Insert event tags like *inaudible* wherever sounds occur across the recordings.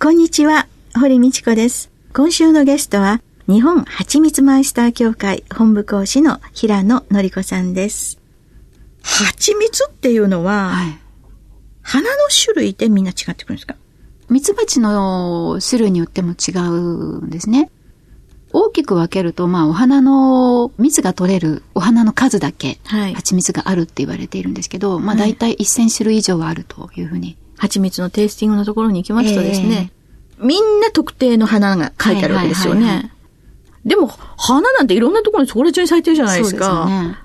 こんにちは堀道子です。今週のゲストは日本はちみつマイスター協会本部講師の平野の子さんです。はちみつっていうのは、はい、花の種類でみんな違ってくるんですか？ミツバチの種類によっても違うんですね。大きく分けると、まあ、お花の蜜が取れるお花の数だけ、はい、蜂蜜があるって言われているんですけど、まあ、大体1000種類以上はあるというふうに。蜂蜜のテイスティングのところに行きますとですね、えー、みんな特定の花が書いてあるわけですよね。はいはいはいはい、でも、花なんていろんなところにそこら中に咲いてるじゃないですか。そうですね。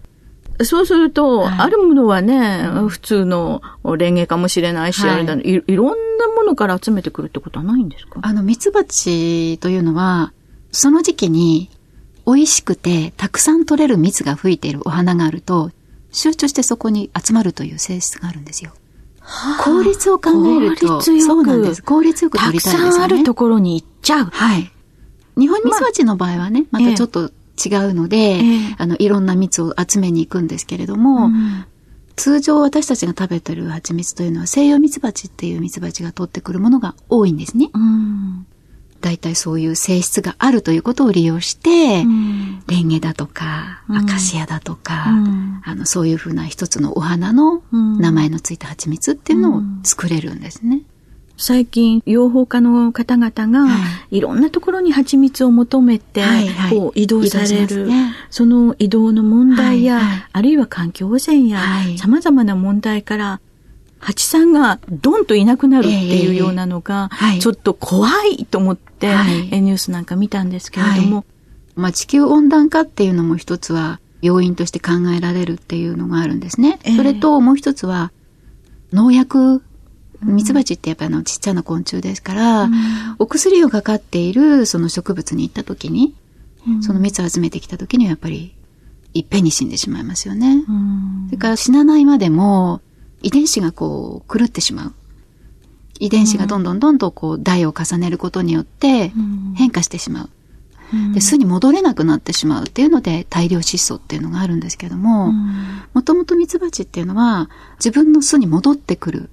そうすると、はい、あるものはね、普通のレンゲかもしれないし、はい、いいろんなものから集めてくるってことはないんですか？あの、ミツバチというのは、その時期に美味しくてたくさん取れる蜜が吹いているお花があると、集中してそこに集まるという性質があるんですよ。はあ、効率を考えると、そうなんです。効率よく取りたいんですよね。たくさんあるところに行っちゃう。はい。日本ミツバチの場合はね、またちょっと違うので、えー、あの、いろんな蜜を集めに行くんですけれども、うん、通常私たちが食べてる蜂蜜というのは西洋蜜蜂っていう蜜蜂が取ってくるものが多いんですね。うん、大体そういう性質があるということを利用して、うん、レンゲだとか、アカシアだとか、あの、そういうふうな一つのお花の名前のついた蜂蜜っていうのを作れるんですね。最近、養蜂家の方々が、い。ろんなところに蜂蜜を求めて、こう移動される、その移動の問題や、あるいは環境汚染や、様々な問題から、蜂さんがドンといなくなるっていうようなのが、ちょっと怖いと思って、ニュースなんか見たんですけれども。まあ、地球温暖化っていうのも一つは要因として考えられるっていうのがあるんですね。それともう一つは、農薬ミツバチってやっぱあのちっちゃな昆虫ですから、うん、お薬をかかっているその植物に行った時に、うん、その蜜を集めてきた時にはやっぱりいっぺんに死んでしまいますよね。うん、それから死なないまでも遺伝子がこう狂ってしまう。遺伝子がどんどんどんどんこう代を重ねることによって変化してしまう。で巣に戻れなくなってしまうっていうので大量失踪っていうのがあるんですけども、もともとミツバチっていうのは自分の巣に戻ってくる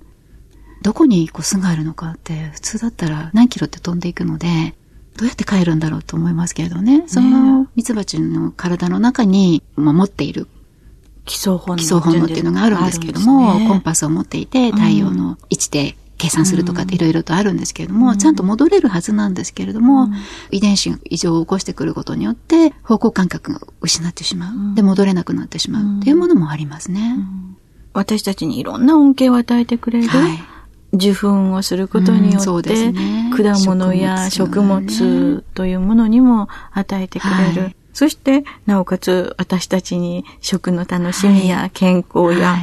どこにこう巣があるのかって普通だったら何キロって飛んでいくので、どうやって帰るんだろうと思いますけれどね。そのミツバチの体の中に持っている基礎本能基礎本能っていうのがあるんですけれども、ね、コンパスを持っていて太陽の位置で計算するとかっていろいろとあるんですけれども、うん、ちゃんと戻れるはずなんですけれども、うん、遺伝子が異常を起こしてくることによって方向感覚が失ってしまう。うん、で、戻れなくなってしまうっていうものもありますね。私たちにいろんな恩恵を与えてくれる、はい。受粉をすることによって、ね、果物や食物というものにも与えてくれる。はい、そして、なおかつ私たちに食の楽しみや健康や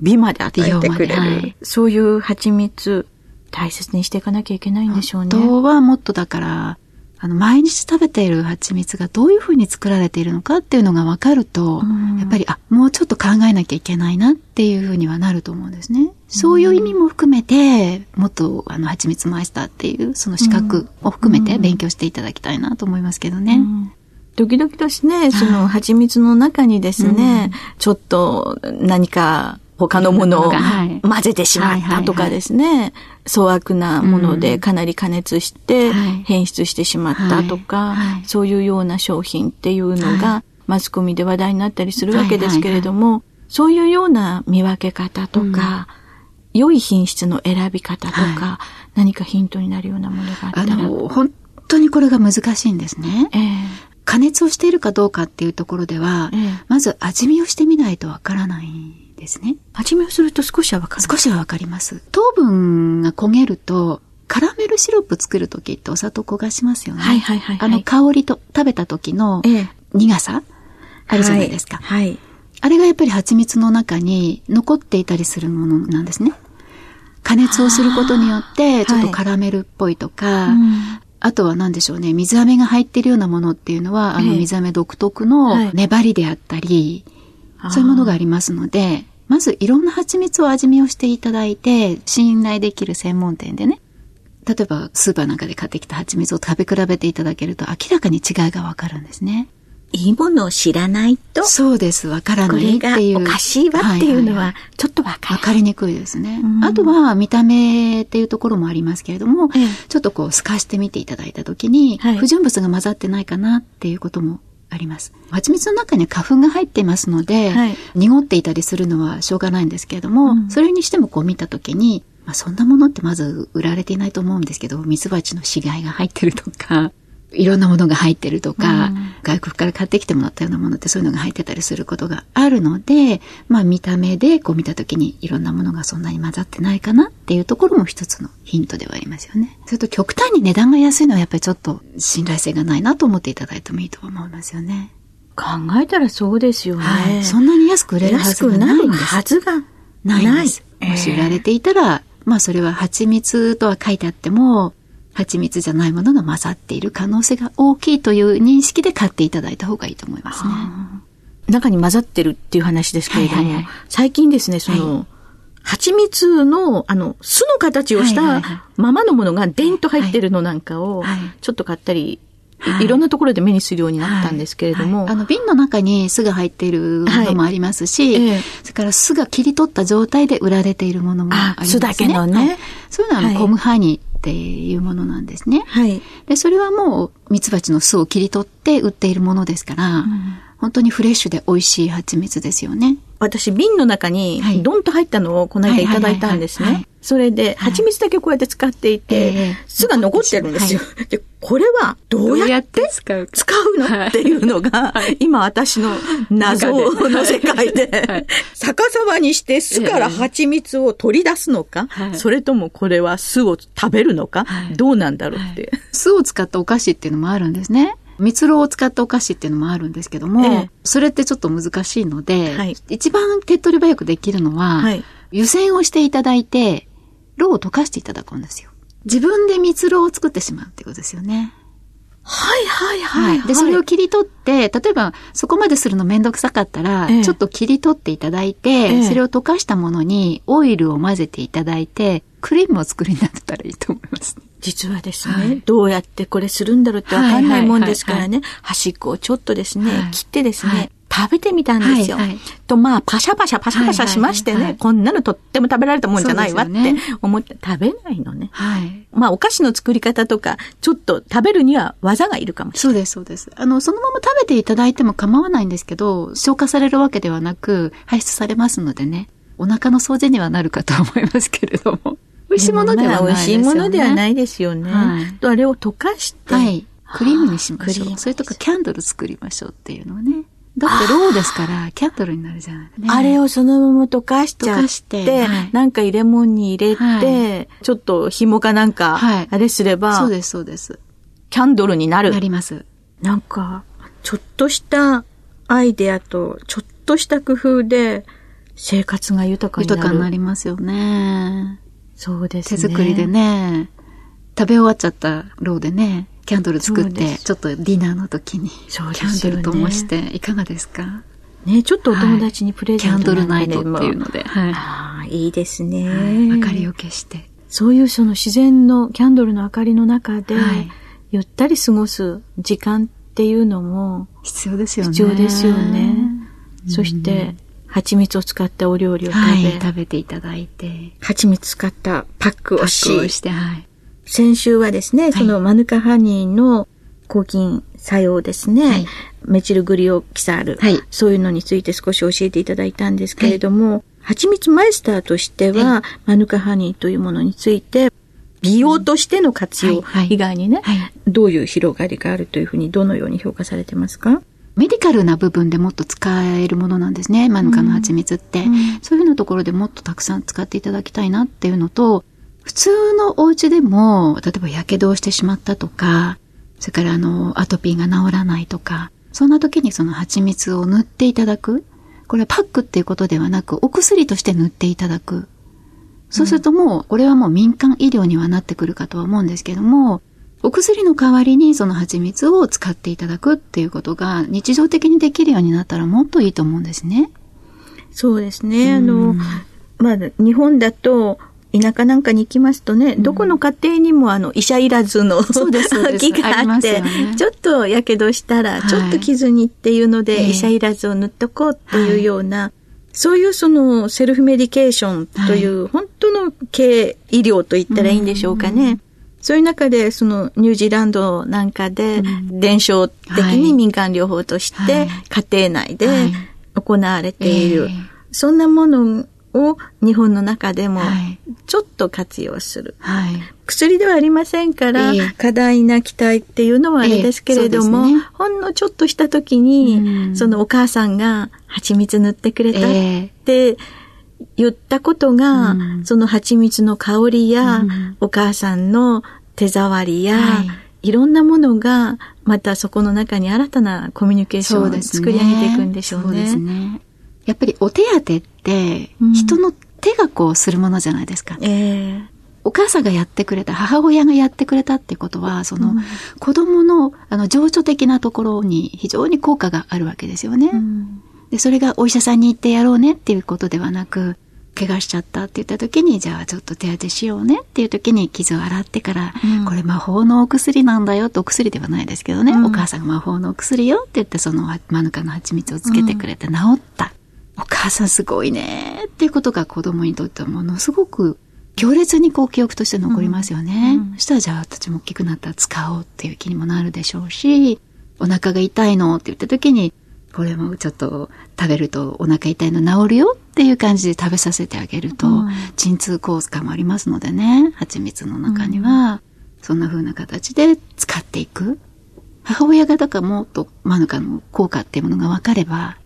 美まで与えてくれる。はい、そういう蜂蜜、大切にしていかなきゃいけないんでしょうね。本当はもっとだから、あの、毎日食べている蜂蜜がどういうふうに作られているのかっていうのが分かると、やっぱり、あ、もうちょっと考えなきゃいけないなっていうふうにはなると思うんですね。そういう意味も含めて、もっと、あの、蜂蜜マイスターっていう、その資格を含めて勉強していただきたいなと思いますけどね。時々としてね、その蜂蜜の中にですね、ちょっと何か他のものを混ぜてしまったとかですね、粗悪なものでかなり加熱して変質してしまったとか、そういうような商品っていうのがマスコミで話題になったりするわけですけれども、そういうような見分け方とか、良い品質の選び方とか、何かヒントになるようなものがあったら。あの、本当にこれが難しいんですね。えー、加熱をしているかどうかっていうところでは、えー、まず味見をしてみないとわからないですね。味見をすると少しはわかる少しはわかります。糖分が焦げると、カラメルシロップ作るときってお砂糖焦がしますよね。はいはいはい、はい、あの香りと食べた時の苦さ、あるじゃないですか。はい、はい。あれがやっぱり蜂蜜の中に残っていたりするものなんですね。加熱をすることによって、ちょっとカラメルっぽいとか、はいあとは何でしょうね、水飴が入ってるようなものっていうのは、あの水飴独特の粘りであったり、はい、そういうものがありますので、まずいろんな蜂蜜を味見をしていただいて、信頼できる専門店でね、例えばスーパーなんかで買ってきた蜂蜜を食べ比べていただけると明らかに違いがわかるんですね。いいものを知らないと。そうです。わからないっていう。これがおかしいわっていうのは、ちょっとわかかりにくいですね。あとは、見た目っていうところもありますけれども、ええ、ちょっとこう、透かしてみていただいたときに、はい、不純物が混ざってないかなっていうこともあります。蜂蜜の中には花粉が入っていますので、はい、濁っていたりするのはしょうがないんですけれども、うん、それにしてもこう見たときに、まあ、そんなものってまず売られていないと思うんですけど、蜜蜂の死骸が入ってるとか、いろんなものが入ってるとか、うん、外国から買ってきてもらったようなものってそういうのが入ってたりすることがあるので、まあ見た目でこう見た時にいろんなものがそんなに混ざってないかなっていうところも一つのヒントではありますよね。それと極端に値段が安いのはやっぱりちょっと信頼性がないなと思っていただいてもいいと思いますよね。考えたらそうですよね。はい、そんなに安く売れるはずがないんです。はずがないんです。もし売られていたら、まあそれは蜂蜜とは書いてあっても、蜂蜜じゃないものが混ざっている可能性が大きいという認識で買っていただいた方がいいと思いますね。中に混ざってるっていう話ですけれども、はいはいはい、最近ですね、その、はい、蜂蜜の、あの、巣の形をしたままのものがデンと入ってるのなんかを、ちょっと買ったりいろんなところで目にするようになったんですけれども。はいはい、あの、瓶の中に酢が入っているものもありますし、はいえそれから酢が切り取った状態で売られているものもありますね。酢だけのね。そういうのは、コムハニーっていうものなんですね。はい。で、それはもう、蜜蜂の巣を切り取って売っているものですから、うん、本当にフレッシュで美味しい蜂蜜ですよね。私、瓶の中に、ドンと入ったのをこの間いただいたんですね。それで、蜂蜜だけこうやって使っていて、巣が残ってるんですよ。で、これはどうやって使う使うの？っていうのが、今私の謎の世界で、逆さまにして巣から蜂蜜を取り出すのか、それともこれは巣を食べるのか、どうなんだろうって。巣を使ったお菓子っていうのもあるんですね。蜜蝋を使ったお菓子っていうのもあるんですけども、ええ、それってちょっと難しいので、はい、一番手っ取り早くできるのは、はい、湯煎をしていただいて、ろうを溶かしていただくんですよ。自分で蜜蝋を作ってしまうってことですよね。はいはいはい、はい、で、それを切り取って、例えばそこまでするのめんどくさかったら、ええ、ちょっと切り取っていただいて、え、それを溶かしたものにオイルを混ぜていただいて、クリームを作りになったらいいと思います、ね。実はですね、はい、どうやってこれするんだろうってわかんないもんですからね、端っこをちょっとですね、切ってですね、食べてみたんですよ。はいはい、と、まあ、パシャパシャパシャパシャしましてね、はいはいはいこんなのとっても食べられたもんじゃないわって思って、食べないのね。はい。まあ、お菓子の作り方とか、ちょっと食べるには技がいるかもしれない。そうです、そうです。あの、そのまま食べていただいても構わないんですけど、消化されるわけではなく、排出されますのでね、お腹の掃除にはなるかと思いますけれども。美味しいものではないですよね。美味しいものではないですよね。はい、とあれを溶かして、はい。クリームにしましょう。それとかキャンドル作りましょうっていうのをね。だってローですから、キャンドルになるじゃない、ね、あれをそのまま溶かしちゃって、はい、なんか入れ物に入れて、はい、ちょっと紐かなんか、あれすれば、そうです、そうです。キャンドルになる。なります。なんか、ちょっとしたアイデアと、ちょっとした工夫で、生活が豊かになる。豊かになりますよね。そうですね。手作りでね、食べ終わっちゃったローでね、キャンドル作って、ちょっとディナーの時に、キャンドルともして、いかがですか？ね、ちょっとお友達にプレゼント、はい、キャンドルナイトっていうので。はい。ああ、いいですね、はい、明かりを消して。そういうその自然のキャンドルの明かりの中で、はい、ゆったり過ごす時間っていうのも必要ですよね。必要ですよね。そして、蜂蜜を使ったお料理を食べ、はい、食べていただいて。蜂蜜使ったパックをし。パックをして、はい。先週はですね、そのマヌカハニーの抗菌作用ですね、はい、メチルグリオキサール、はい、そういうのについて少し教えていただいたんですけれども、はい、蜂蜜マイスターとしては、マヌカハニーというものについて、美容としての活用以外にね、どういう広がりがあるというふうに、どのように評価されてますか？メディカルな部分でもっと使えるものなんですね、マヌカの蜂蜜って、うん、そういうのところでもっとたくさん使っていただきたいなっていうのと、普通のお家でも、例えば火傷をしてしまったとか、それからあの、アトピーが治らないとか、そんな時にその蜂蜜を塗っていただく。これはパックっていうことではなく、お薬として塗っていただく。そうするともう、これはもう民間医療にはなってくるかとは思うんですけども、お薬の代わりにその蜂蜜を使っていただくっていうことが日常的にできるようになったらもっといいと思うんですね。そうですね。あの、まあ、日本だと、田舎なんかに行きますとね、うん、どこの家庭にもあの医者いらずの木 *laughs* があって、ね、ちょっとやけどしたら、ちょっと傷にっていうので、医者いらずを塗っとこうっていうような、そういうそのセルフメディケーションという、本当の軽医療と言ったらいいんでしょうかね。そういう中で、そのニュージーランドなんかで、伝承的に民間療法として、家庭内で行われている。そんなものを日本の中でもちょっと活用する。はい、薬ではありませんから、過大な期待っていうのはあれですけれども、ね、ほんのちょっとした時に、そのお母さんが蜂蜜塗ってくれたって言ったことが、その蜂蜜の香りや、お母さんの手触りや、い。ろんなものが、またそこの中に新たなコミュニケーションを作り上げていくんでしょうね。そうですね。やっぱりお手当って、人の手がこうするものじゃないですか。えー、お母さんがやってくれた、母親がやってくれたってことは、その、うん、子供の、あの、情緒的なところに非常に効果があるわけですよね。うん、で、それがお医者さんに行ってやろうねっていうことではなく、怪我しちゃったって言った時に、じゃあちょっと手当てしようねっていう時に傷を洗ってから、うん、これ魔法のお薬なんだよとお薬ではないですけどね、うん、お母さんが魔法のお薬よって言ってそのマヌカの蜂蜜をつけてくれて治った。お母さんすごいねっていうことが子供にとってはものすごく強烈にこう記憶として残りますよね。そしたらじゃあ私も大きくなったら使おうっていう気にもなるでしょうし、お腹が痛いのって言った時に、これもちょっと食べるとお腹痛いの治るよっていう感じで食べさせてあげると、うん、鎮痛効果もありますのでね、蜂蜜の中には、そんな風な形で使っていく。母親がだからもっとマヌカの効果っていうものが分かれば、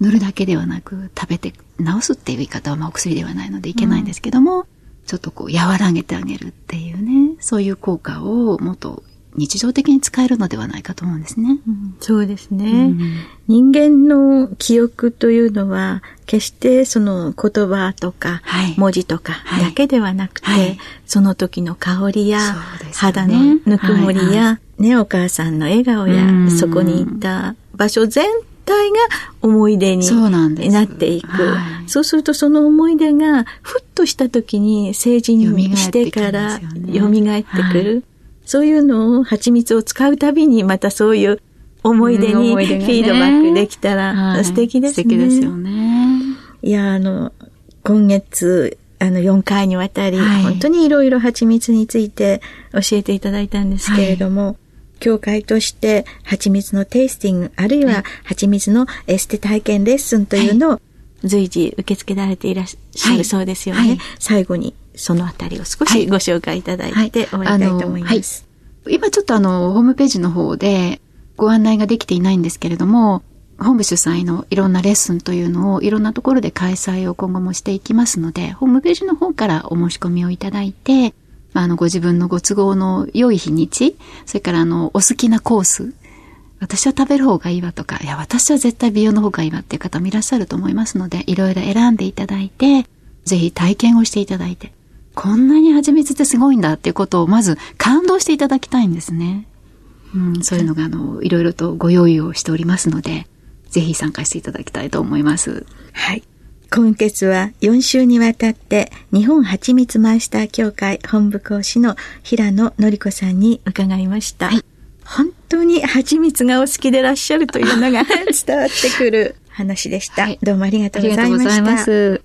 塗るだけではなく食べて治すっていう言い方はまあお薬ではないのでいけないんですけども、うん、ちょっとこう和らげてあげるっていうね、そういう効果をもっと日常的に使えるのではないかと思うんですね。うん、そうですね、うん、人間の記憶というのは、決してその言葉とか文字とかだけではなくて、はい。はい、その時の香りや、肌のぬくもりや、はいはい、ね、お母さんの笑顔や、そこに行った場所全体が思い出になっていく。そうはい、そうするとその思い出がふっとした時に成人してから蘇ってくる。そういうのを蜂蜜を使うたびにまたそういう思い出にフィードバックできたら素敵ですね。素敵ですよね。いや、あの、今月、あの、4回にわたり、はい、本当にいろいろ蜂蜜について教えていただいたんですけれども、はい協会として蜂蜜のテイスティング、あるいは蜂蜜のエステ体験レッスンというのを随時受け付けられていらっしゃるそうですよね。はい。はい、最後にそのあたりを少しご紹介いただいて終わりたいと思います。今ちょっとあの、ホームページの方でご案内ができていないんですけれども、本部主催のいろんなレッスンというのをいろんなところで開催を今後もしていきますので、ホームページの方からお申し込みをいただいて、あの、ご自分のご都合の良い日にち、それからあの、お好きなコース、私は食べる方がいいわとか、いや、私は絶対美容の方がいいわっていう方もいらっしゃると思いますので、いろいろ選んでいただいて、ぜひ体験をしていただいて、こんなに蜂蜜ってすごいんだっていうことをまず感動していただきたいんですね。うん、そういうのがあの、いろいろとご用意をしておりますので、ぜひ参加していただきたいと思います。はい。今月は4週にわたって日本蜂蜜マイスター協会本部講師の平野のり子さんに伺いました。はい、本当に蜂蜜がお好きでいらっしゃるというのが *laughs* 伝わってくる話でした。はい、どうもありがとうございました。ありがとうございます。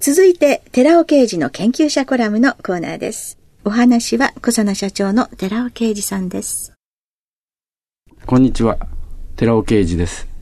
続いて、寺尾刑事の研究者コラムのコーナーです。お話は小佐奈社長の寺尾刑事さんです。こんにちは。寺尾刑事です。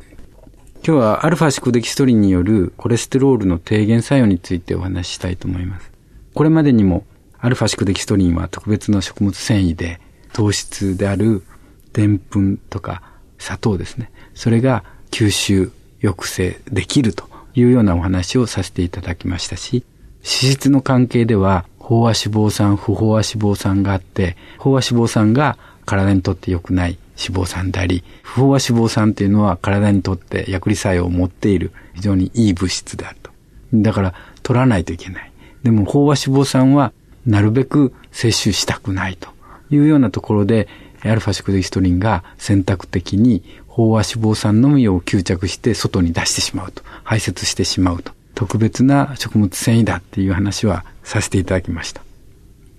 今日はアルファシクデキストリンによるコレステロールの低減作用についてお話ししたいと思います。これまでにもアルファシクデキストリンは特別な食物繊維で糖質であるでんぷんとか砂糖ですね。それが吸収抑制できるというようなお話をさせていただきましたし、脂質の関係では飽和脂肪酸、不飽和脂肪酸があって、飽和脂肪酸が体にとって良くない脂肪酸であり、不飽和脂肪酸っていうのは体にとって薬理作用を持っている非常にいい物質であると。だから取らないといけない。でも飽和脂肪酸はなるべく摂取したくないというようなところで、アルファシクデキストリンが選択的に飽和脂肪酸のみを吸着して外に出してしまうと、排泄してしまうと。特別な食物繊維だっていう話はさせていただきました。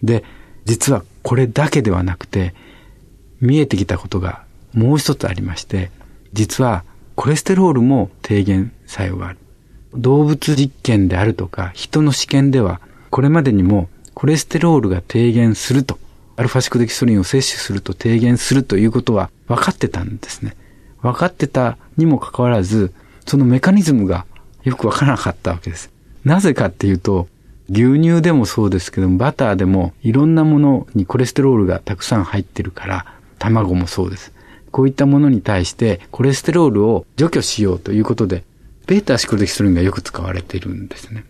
で、実はこれだけではなくて、見えてきたことがもう一つありまして、実はコレステロールも低減作用がある。動物実験であるとか人の試験ではこれまでにもコレステロールが低減すると、アルファシクデキソリンを摂取すると低減するということは分かってたんですね。分かってたにもかかわらず、そのメカニズムがよく分からなかったわけです。なぜかっていうと、牛乳でもそうですけども、バターでもいろんなものにコレステロールがたくさん入ってるから、卵もそうです。こういったものに対してコレステロールを除去しようということで、ベータシクルデキストリンがよく使われているんですね。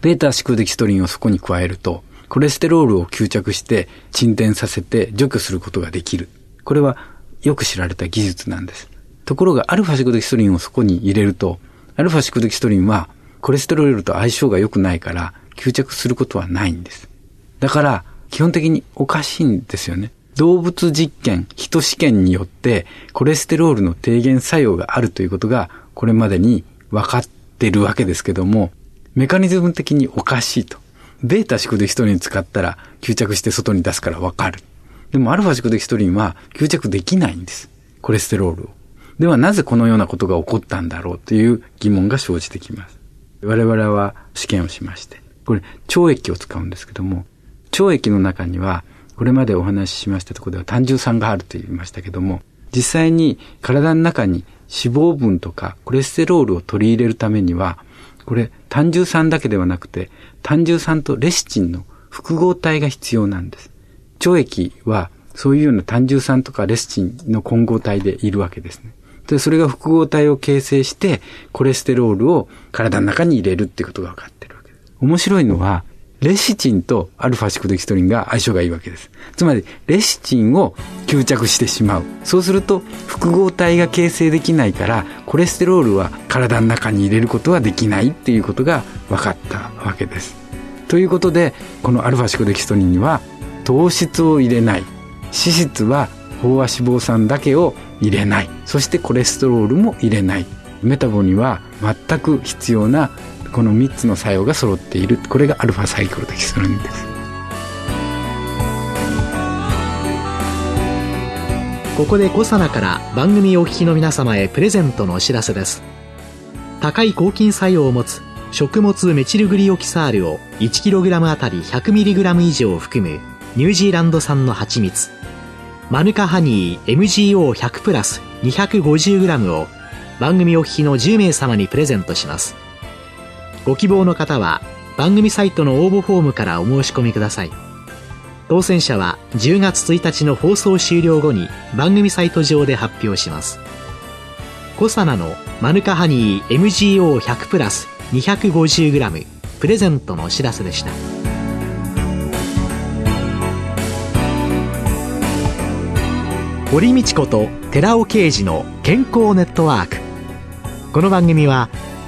ベータシクルデキストリンをそこに加えると、コレステロールを吸着して沈殿させて除去することができる。これはよく知られた技術なんです。ところがアルファシクルデキストリンをそこに入れると、アルファシクルデキストリンはコレステロールと相性が良くないから吸着することはないんです。だから基本的におかしいんですよね。動物実験、人試験によってコレステロールの低減作用があるということがこれまでに分かってるわけですけども、メカニズム的におかしいと。ベータシクデキストリン使ったら吸着して外に出すから分かる。でもアルファシクデキストリンは吸着できないんです。コレステロールを。ではなぜこのようなことが起こったんだろうという疑問が生じてきます。我々は試験をしまして、これ腸液を使うんですけども、腸液の中にはこれまでお話ししましたところでは単純酸があると言いましたけども、実際に体の中に脂肪分とかコレステロールを取り入れるためには、これ単純酸だけではなくて、単純酸とレシチンの複合体が必要なんです。腸液はそういうような単純酸とかレシチンの混合体でいるわけですね。で、それが複合体を形成して、コレステロールを体の中に入れるっていうことが分かってるわけです。面白いのは、レシチンとアルファシクデキストリンが相性がいいわけです。つまり、レシチンを吸着してしまう。そうすると、複合体が形成できないから、コレステロールは体の中に入れることはできないっていうことが分かったわけです。ということで、このアルファシクデキストリンには、糖質を入れない。脂質は飽和脂肪酸だけを入れない。そしてコレステロールも入れない。メタボには全く必要なこの3つの作用が揃っている。これがアルファサイクルデキストリンです。ここでコサナから番組お聞きの皆様へプレゼントのお知らせです。高い抗菌作用を持つ食物メチルグリオキサールを 1kg あたり 100mg 以上含むニュージーランド産の蜂蜜。マヌカハニー MGO100 プラス 250g を番組お聞きの10名様にプレゼントします。ご希望の方は番組サイトの応募フォームからお申し込みください。当選者は10月1日の放送終了後に番組サイト上で発表します。コサナのマヌカハニー MGO100 プラス 250g プレゼントのお知らせでした。堀道子と寺尾啓二の健康ネットワーク。この番組は